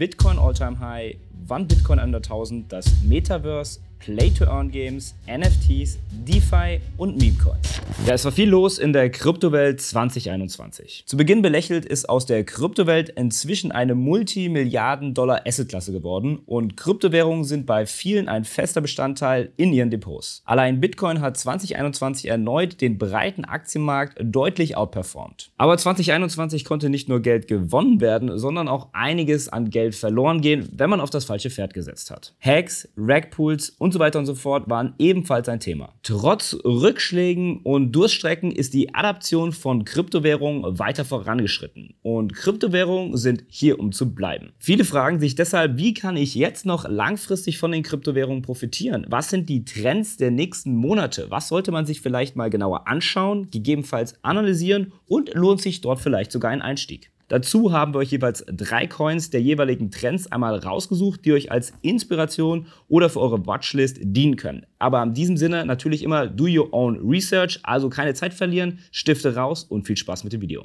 Bitcoin All-Time High, wann Bitcoin under 1000, das Metaverse, Play-to-Earn-Games, NFTs, DeFi und Meme-Coins. Ja, es war viel los in der Kryptowelt 2021. Zu Beginn belächelt ist aus der Kryptowelt inzwischen eine Multimilliarden-Dollar-Asset-Klasse geworden und Kryptowährungen sind bei vielen ein fester Bestandteil in ihren Depots. Allein Bitcoin hat 2021 erneut den breiten Aktienmarkt deutlich outperformt. Aber 2021 konnte nicht nur Geld gewonnen werden, sondern auch einiges an Geld verloren gehen, wenn man auf das falsche Pferd gesetzt hat. Hacks, Ragpools und und so weiter und so fort waren ebenfalls ein Thema. Trotz Rückschlägen und Durststrecken ist die Adaption von Kryptowährungen weiter vorangeschritten. Und Kryptowährungen sind hier, um zu bleiben. Viele fragen sich deshalb, wie kann ich jetzt noch langfristig von den Kryptowährungen profitieren? Was sind die Trends der nächsten Monate? Was sollte man sich vielleicht mal genauer anschauen, gegebenenfalls analysieren und lohnt sich dort vielleicht sogar ein Einstieg? Dazu haben wir euch jeweils drei Coins der jeweiligen Trends einmal rausgesucht, die euch als Inspiration oder für eure Watchlist dienen können. Aber in diesem Sinne natürlich immer do your own research, also keine Zeit verlieren, Stifte raus und viel Spaß mit dem Video.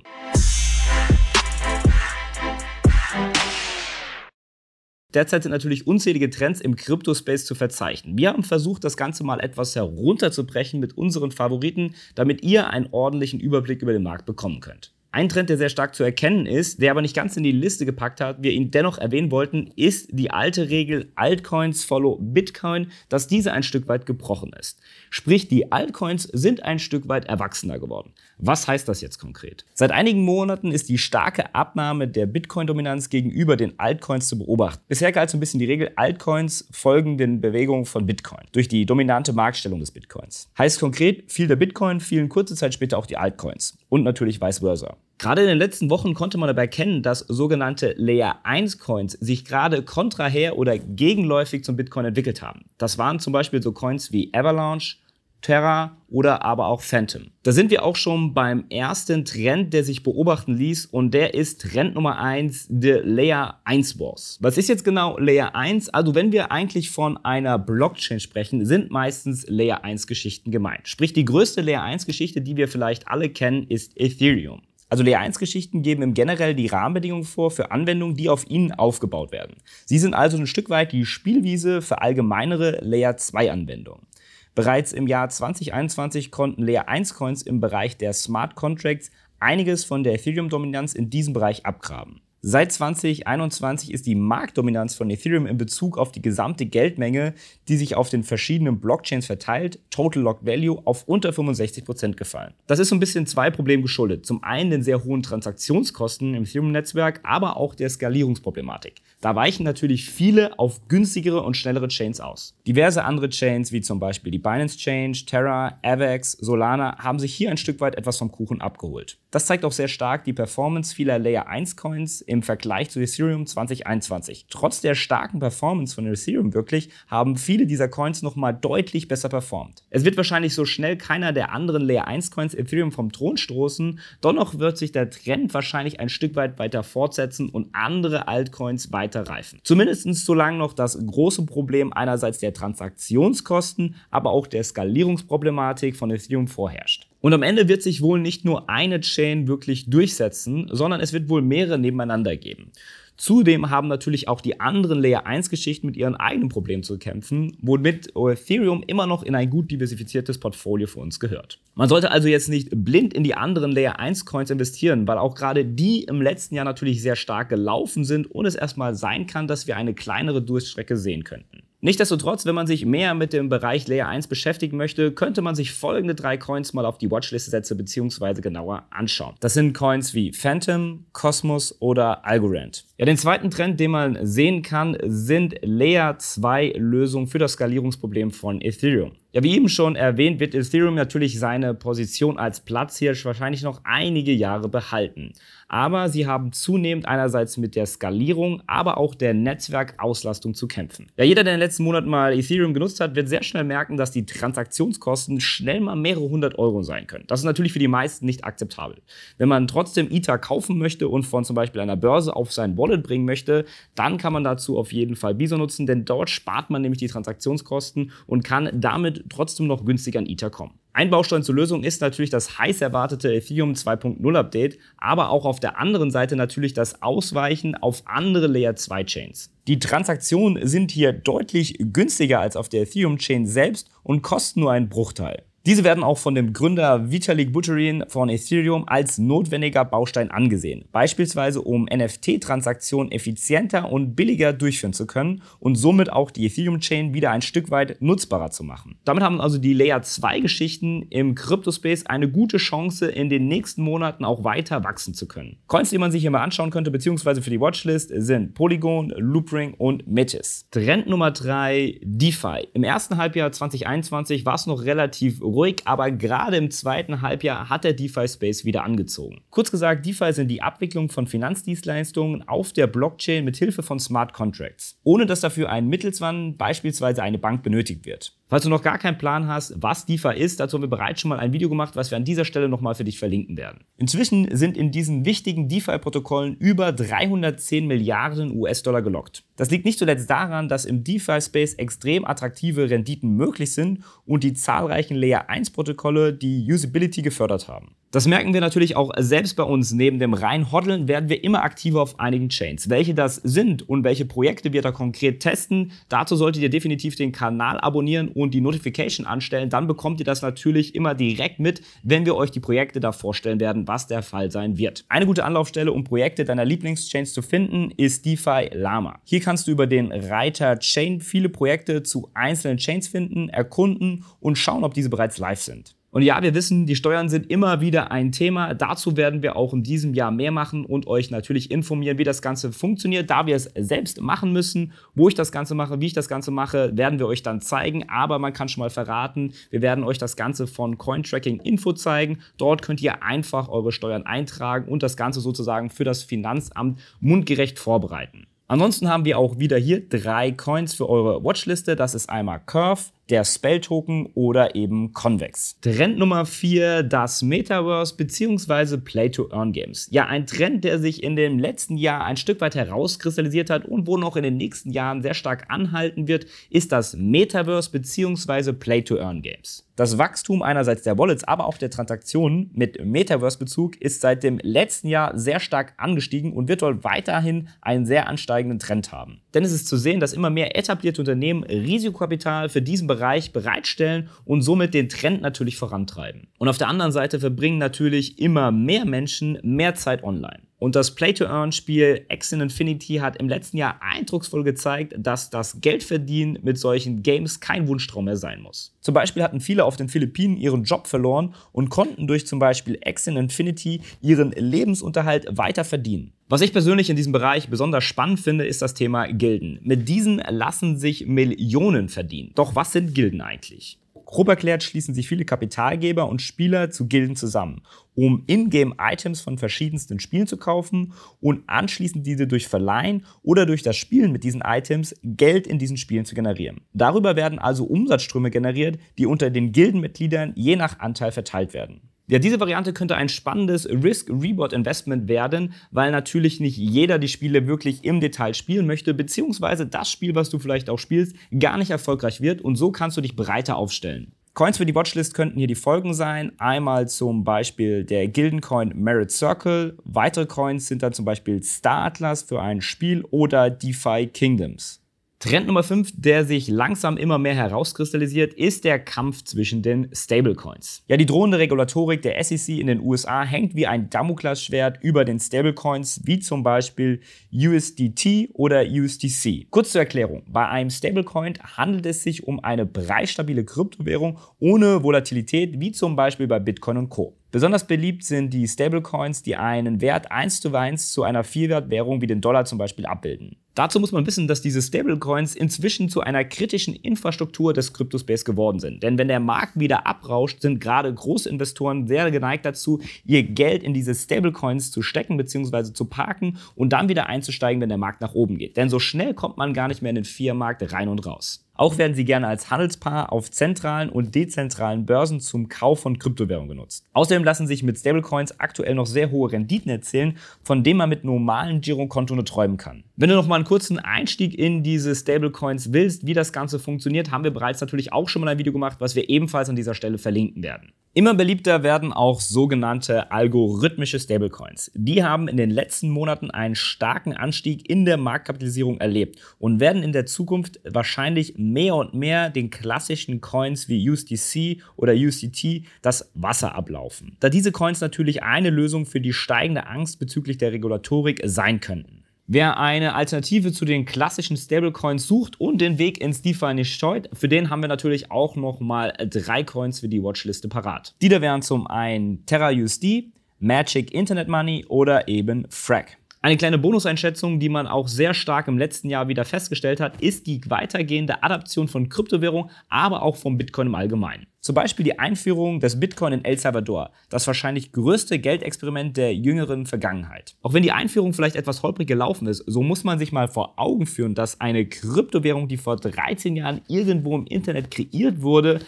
Derzeit sind natürlich unzählige Trends im Crypto-Space zu verzeichnen. Wir haben versucht, das Ganze mal etwas herunterzubrechen mit unseren Favoriten, damit ihr einen ordentlichen Überblick über den Markt bekommen könnt. Ein Trend, der sehr stark zu erkennen ist, der aber nicht ganz in die Liste gepackt hat, wir ihn dennoch erwähnen wollten, ist die alte Regel Altcoins follow Bitcoin, dass diese ein Stück weit gebrochen ist. Sprich, die Altcoins sind ein Stück weit erwachsener geworden. Was heißt das jetzt konkret? Seit einigen Monaten ist die starke Abnahme der Bitcoin-Dominanz gegenüber den Altcoins zu beobachten. Bisher galt so ein bisschen die Regel, Altcoins folgen den Bewegungen von Bitcoin durch die dominante Marktstellung des Bitcoins. Heißt konkret, fiel der Bitcoin, fielen kurze Zeit später auch die Altcoins und natürlich vice versa. Gerade in den letzten Wochen konnte man dabei erkennen, dass sogenannte Layer 1 Coins sich gerade kontraher oder gegenläufig zum Bitcoin entwickelt haben. Das waren zum Beispiel so Coins wie Avalanche, Terra oder aber auch Phantom. Da sind wir auch schon beim ersten Trend, der sich beobachten ließ und der ist Trend Nummer 1, der Layer 1 Wars. Was ist jetzt genau Layer 1? Also wenn wir eigentlich von einer Blockchain sprechen, sind meistens Layer 1 Geschichten gemeint. Sprich, die größte Layer 1 Geschichte, die wir vielleicht alle kennen, ist Ethereum. Also Layer 1 Geschichten geben im generell die Rahmenbedingungen vor für Anwendungen, die auf ihnen aufgebaut werden. Sie sind also ein Stück weit die Spielwiese für allgemeinere Layer 2 Anwendungen. Bereits im Jahr 2021 konnten Layer 1 Coins im Bereich der Smart Contracts einiges von der Ethereum-Dominanz in diesem Bereich abgraben. Seit 2021 ist die Marktdominanz von Ethereum in Bezug auf die gesamte Geldmenge, die sich auf den verschiedenen Blockchains verteilt, Total Lock Value, auf unter 65% gefallen. Das ist so ein bisschen zwei Problemen geschuldet. Zum einen den sehr hohen Transaktionskosten im Ethereum-Netzwerk, aber auch der Skalierungsproblematik. Da weichen natürlich viele auf günstigere und schnellere Chains aus. Diverse andere Chains, wie zum Beispiel die Binance Change, Terra, Avex, Solana, haben sich hier ein Stück weit etwas vom Kuchen abgeholt. Das zeigt auch sehr stark die Performance vieler Layer 1 Coins Vergleich zu Ethereum 2021. Trotz der starken Performance von Ethereum wirklich haben viele dieser Coins nochmal deutlich besser performt. Es wird wahrscheinlich so schnell keiner der anderen Layer 1 Coins Ethereum vom Thron stoßen, dennoch wird sich der Trend wahrscheinlich ein Stück weit weiter fortsetzen und andere Altcoins weiter reifen. Zumindest solange noch das große Problem einerseits der Transaktionskosten, aber auch der Skalierungsproblematik von Ethereum vorherrscht. Und am Ende wird sich wohl nicht nur eine Chain wirklich durchsetzen, sondern es wird wohl mehrere nebeneinander geben. Zudem haben natürlich auch die anderen Layer 1 Geschichten mit ihren eigenen Problemen zu kämpfen, womit Ethereum immer noch in ein gut diversifiziertes Portfolio für uns gehört. Man sollte also jetzt nicht blind in die anderen Layer 1 Coins investieren, weil auch gerade die im letzten Jahr natürlich sehr stark gelaufen sind und es erstmal sein kann, dass wir eine kleinere Durchstrecke sehen könnten. Nichtsdestotrotz, wenn man sich mehr mit dem Bereich Layer 1 beschäftigen möchte, könnte man sich folgende drei Coins mal auf die Watchliste setzen bzw. genauer anschauen. Das sind Coins wie Phantom, Cosmos oder Algorand. Ja, den zweiten Trend, den man sehen kann, sind Layer 2 Lösungen für das Skalierungsproblem von Ethereum. Ja, wie eben schon erwähnt, wird Ethereum natürlich seine Position als Platzhirsch wahrscheinlich noch einige Jahre behalten. Aber sie haben zunehmend einerseits mit der Skalierung, aber auch der Netzwerkauslastung zu kämpfen. Ja, jeder, der in den letzten Monaten mal Ethereum genutzt hat, wird sehr schnell merken, dass die Transaktionskosten schnell mal mehrere hundert Euro sein können. Das ist natürlich für die meisten nicht akzeptabel. Wenn man trotzdem Ether kaufen möchte und von zum Beispiel einer Börse auf sein Wallet bringen möchte, dann kann man dazu auf jeden Fall Bison nutzen, denn dort spart man nämlich die Transaktionskosten und kann damit trotzdem noch günstiger an Ether kommen. Ein Baustein zur Lösung ist natürlich das heiß erwartete Ethereum 2.0 Update, aber auch auf der anderen Seite natürlich das Ausweichen auf andere Layer 2 Chains. Die Transaktionen sind hier deutlich günstiger als auf der Ethereum Chain selbst und kosten nur einen Bruchteil. Diese werden auch von dem Gründer Vitalik Buterin von Ethereum als notwendiger Baustein angesehen, beispielsweise um NFT-Transaktionen effizienter und billiger durchführen zu können und somit auch die Ethereum-Chain wieder ein Stück weit nutzbarer zu machen. Damit haben also die Layer 2-Geschichten im Crypto-Space eine gute Chance, in den nächsten Monaten auch weiter wachsen zu können. Coins, die man sich hier mal anschauen könnte, beziehungsweise für die Watchlist, sind Polygon, Loopring und Metis. Trend Nummer 3, DeFi. Im ersten Halbjahr 2021 war es noch relativ ruhig, aber gerade im zweiten Halbjahr hat der DeFi-Space wieder angezogen. Kurz gesagt, DeFi sind die Abwicklung von Finanzdienstleistungen auf der Blockchain mit Hilfe von Smart Contracts, ohne dass dafür ein Mittelsmann, beispielsweise eine Bank, benötigt wird. Falls du noch gar keinen Plan hast, was DeFi ist, dazu haben wir bereits schon mal ein Video gemacht, was wir an dieser Stelle nochmal für dich verlinken werden. Inzwischen sind in diesen wichtigen DeFi-Protokollen über 310 Milliarden US-Dollar gelockt. Das liegt nicht zuletzt daran, dass im DeFi-Space extrem attraktive Renditen möglich sind und die zahlreichen Layer 1-Protokolle die Usability gefördert haben. Das merken wir natürlich auch selbst bei uns. Neben dem rein Hoddeln werden wir immer aktiver auf einigen Chains. Welche das sind und welche Projekte wir da konkret testen, dazu solltet ihr definitiv den Kanal abonnieren und die Notification anstellen. Dann bekommt ihr das natürlich immer direkt mit, wenn wir euch die Projekte da vorstellen werden, was der Fall sein wird. Eine gute Anlaufstelle, um Projekte deiner Lieblingschains zu finden, ist DeFi Lama. Hier kannst du über den Reiter Chain viele Projekte zu einzelnen Chains finden, erkunden und schauen, ob diese bereits live sind. Und ja, wir wissen, die Steuern sind immer wieder ein Thema. Dazu werden wir auch in diesem Jahr mehr machen und euch natürlich informieren, wie das Ganze funktioniert. Da wir es selbst machen müssen, wo ich das Ganze mache, wie ich das Ganze mache, werden wir euch dann zeigen. Aber man kann schon mal verraten, wir werden euch das Ganze von Cointracking Info zeigen. Dort könnt ihr einfach eure Steuern eintragen und das Ganze sozusagen für das Finanzamt mundgerecht vorbereiten. Ansonsten haben wir auch wieder hier drei Coins für eure Watchliste. Das ist einmal Curve, der Spell-Token oder eben Convex. Trend Nummer 4, das Metaverse bzw. Play-to-Earn-Games. Ja, ein Trend, der sich in dem letzten Jahr ein Stück weit herauskristallisiert hat und wo noch in den nächsten Jahren sehr stark anhalten wird, ist das Metaverse bzw. Play-to-Earn-Games. Das Wachstum einerseits der Wallets, aber auch der Transaktionen mit Metaverse-Bezug ist seit dem letzten Jahr sehr stark angestiegen und wird dort weiterhin einen sehr ansteigenden Trend haben. Denn es ist zu sehen, dass immer mehr etablierte Unternehmen Risikokapital für diesen Bereich bereitstellen und somit den Trend natürlich vorantreiben. Und auf der anderen Seite verbringen natürlich immer mehr Menschen mehr Zeit online. Und das Play-to-Earn-Spiel X in Infinity hat im letzten Jahr eindrucksvoll gezeigt, dass das Geldverdienen mit solchen Games kein Wunschtraum mehr sein muss. Zum Beispiel hatten viele auf den Philippinen ihren Job verloren und konnten durch zum Beispiel X in Infinity ihren Lebensunterhalt weiter verdienen. Was ich persönlich in diesem Bereich besonders spannend finde, ist das Thema Gilden. Mit diesen lassen sich Millionen verdienen. Doch was sind Gilden eigentlich? Grob erklärt schließen sich viele Kapitalgeber und Spieler zu Gilden zusammen, um Ingame-Items von verschiedensten Spielen zu kaufen und anschließend diese durch Verleihen oder durch das Spielen mit diesen Items Geld in diesen Spielen zu generieren. Darüber werden also Umsatzströme generiert, die unter den Gildenmitgliedern je nach Anteil verteilt werden. Ja, diese Variante könnte ein spannendes Risk-Reward-Investment werden, weil natürlich nicht jeder die Spiele wirklich im Detail spielen möchte, beziehungsweise das Spiel, was du vielleicht auch spielst, gar nicht erfolgreich wird und so kannst du dich breiter aufstellen. Coins für die Watchlist könnten hier die Folgen sein. Einmal zum Beispiel der Gildencoin Merit Circle. Weitere Coins sind dann zum Beispiel Star Atlas für ein Spiel oder DeFi Kingdoms. Trend Nummer 5, der sich langsam immer mehr herauskristallisiert, ist der Kampf zwischen den Stablecoins. Ja, die drohende Regulatorik der SEC in den USA hängt wie ein Damoklesschwert über den Stablecoins, wie zum Beispiel USDT oder USDC. Kurz zur Erklärung, bei einem Stablecoin handelt es sich um eine preisstabile Kryptowährung ohne Volatilität, wie zum Beispiel bei Bitcoin und Co. Besonders beliebt sind die Stablecoins, die einen Wert 1 zu 1 zu einer Vielwertwährung wie den Dollar zum Beispiel abbilden. Dazu muss man wissen, dass diese Stablecoins inzwischen zu einer kritischen Infrastruktur des Cryptospace geworden sind. Denn wenn der Markt wieder abrauscht, sind gerade große Investoren sehr geneigt dazu, ihr Geld in diese Stablecoins zu stecken bzw. zu parken und dann wieder einzusteigen, wenn der Markt nach oben geht. Denn so schnell kommt man gar nicht mehr in den Fiat-Markt rein und raus. Auch werden sie gerne als Handelspaar auf zentralen und dezentralen Börsen zum Kauf von Kryptowährungen genutzt. Außerdem lassen sich mit Stablecoins aktuell noch sehr hohe Renditen erzielen, von denen man mit normalen Girokonto nur träumen kann. Wenn du noch mal einen kurzen Einstieg in diese Stablecoins willst, wie das Ganze funktioniert, haben wir bereits natürlich auch schon mal ein Video gemacht, was wir ebenfalls an dieser Stelle verlinken werden. Immer beliebter werden auch sogenannte algorithmische Stablecoins. Die haben in den letzten Monaten einen starken Anstieg in der Marktkapitalisierung erlebt und werden in der Zukunft wahrscheinlich mehr und mehr den klassischen Coins wie USDC oder USDT das Wasser ablaufen. Da diese Coins natürlich eine Lösung für die steigende Angst bezüglich der Regulatorik sein könnten. Wer eine Alternative zu den klassischen Stablecoins sucht und den Weg ins DeFi nicht scheut, für den haben wir natürlich auch nochmal drei Coins für die Watchliste parat. Die da wären zum einen TerraUSD, Magic Internet Money oder eben Frag. Eine kleine Bonuseinschätzung, die man auch sehr stark im letzten Jahr wieder festgestellt hat, ist die weitergehende Adaption von Kryptowährung, aber auch vom Bitcoin im Allgemeinen. Zum Beispiel die Einführung des Bitcoin in El Salvador, das wahrscheinlich größte Geldexperiment der jüngeren Vergangenheit. Auch wenn die Einführung vielleicht etwas holprig gelaufen ist, so muss man sich mal vor Augen führen, dass eine Kryptowährung, die vor 13 Jahren irgendwo im Internet kreiert wurde,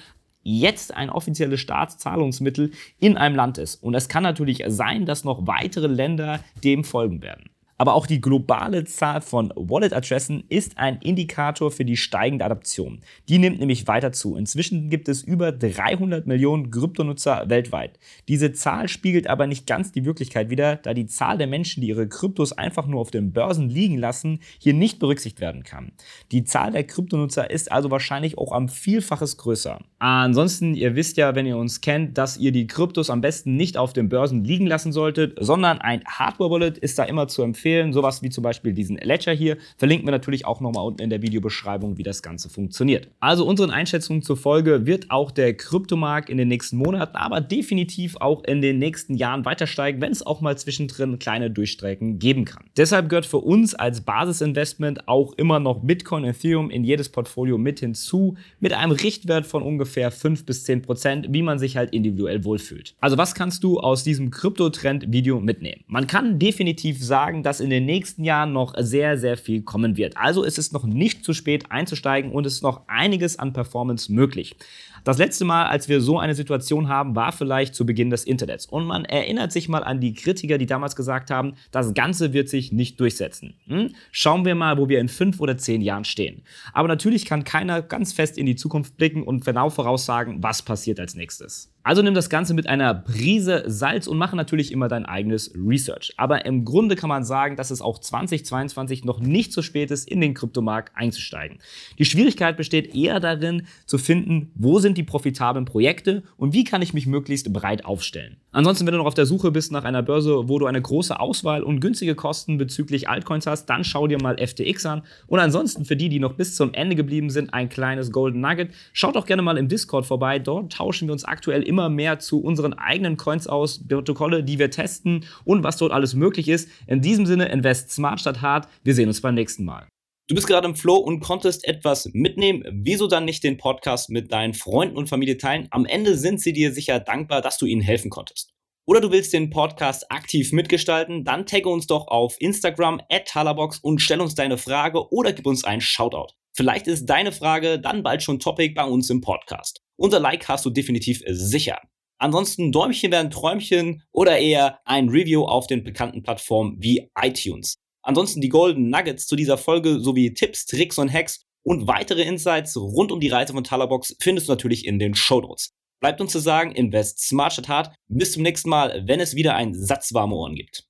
jetzt ein offizielles Staatszahlungsmittel in einem Land ist. Und es kann natürlich sein, dass noch weitere Länder dem folgen werden. Aber auch die globale Zahl von Wallet-Adressen ist ein Indikator für die steigende Adaption. Die nimmt nämlich weiter zu. Inzwischen gibt es über 300 Millionen Kryptonutzer weltweit. Diese Zahl spiegelt aber nicht ganz die Wirklichkeit wider, da die Zahl der Menschen, die ihre Kryptos einfach nur auf den Börsen liegen lassen, hier nicht berücksichtigt werden kann. Die Zahl der Kryptonutzer ist also wahrscheinlich auch am Vielfaches größer. Ansonsten, ihr wisst ja, wenn ihr uns kennt, dass ihr die Kryptos am besten nicht auf den Börsen liegen lassen solltet, sondern ein Hardware-Wallet ist da immer zu empfehlen empfehlen. Sowas wie zum Beispiel diesen Ledger hier. Verlinken wir natürlich auch nochmal unten in der Videobeschreibung, wie das Ganze funktioniert. Also unseren Einschätzungen zur Folge wird auch der Kryptomarkt in den nächsten Monaten, aber definitiv auch in den nächsten Jahren weiter steigen, wenn es auch mal zwischendrin kleine Durchstrecken geben kann. Deshalb gehört für uns als Basisinvestment auch immer noch Bitcoin, Ethereum in jedes Portfolio mit hinzu, mit einem Richtwert von ungefähr 5 bis 10 Prozent, wie man sich halt individuell wohlfühlt. Also was kannst du aus diesem Kryptotrend-Video mitnehmen? Man kann definitiv sagen, dass dass in den nächsten Jahren noch sehr, sehr viel kommen wird. Also ist es noch nicht zu spät einzusteigen und es ist noch einiges an Performance möglich. Das letzte Mal, als wir so eine Situation haben, war vielleicht zu Beginn des Internets. Und man erinnert sich mal an die Kritiker, die damals gesagt haben, das Ganze wird sich nicht durchsetzen. Hm? Schauen wir mal, wo wir in fünf oder zehn Jahren stehen. Aber natürlich kann keiner ganz fest in die Zukunft blicken und genau voraussagen, was passiert als nächstes. Also nimm das Ganze mit einer Prise Salz und mache natürlich immer dein eigenes Research. Aber im Grunde kann man sagen, dass es auch 2022 noch nicht zu spät ist, in den Kryptomarkt einzusteigen. Die Schwierigkeit besteht eher darin, zu finden, wo sind die profitablen Projekte und wie kann ich mich möglichst breit aufstellen. Ansonsten, wenn du noch auf der Suche bist nach einer Börse, wo du eine große Auswahl und günstige Kosten bezüglich Altcoins hast, dann schau dir mal FTX an. Und ansonsten für die, die noch bis zum Ende geblieben sind, ein kleines Golden Nugget. Schaut doch gerne mal im Discord vorbei. Dort tauschen wir uns aktuell immer immer mehr zu unseren eigenen Coins aus, Protokolle, die wir testen und was dort alles möglich ist. In diesem Sinne, invest smart statt hart. Wir sehen uns beim nächsten Mal. Du bist gerade im Flow und konntest etwas mitnehmen. Wieso dann nicht den Podcast mit deinen Freunden und Familie teilen? Am Ende sind sie dir sicher dankbar, dass du ihnen helfen konntest. Oder du willst den Podcast aktiv mitgestalten? Dann tagge uns doch auf Instagram at Talabox und stell uns deine Frage oder gib uns einen Shoutout. Vielleicht ist deine Frage dann bald schon Topic bei uns im Podcast. Unser Like hast du definitiv sicher. Ansonsten Däumchen werden Träumchen oder eher ein Review auf den bekannten Plattformen wie iTunes. Ansonsten die Golden Nuggets zu dieser Folge sowie Tipps, Tricks und Hacks und weitere Insights rund um die Reise von Talabox findest du natürlich in den Show Notes. Bleibt uns zu sagen, invest smart statt hart. Bis zum nächsten Mal, wenn es wieder ein Satz warme Ohren gibt.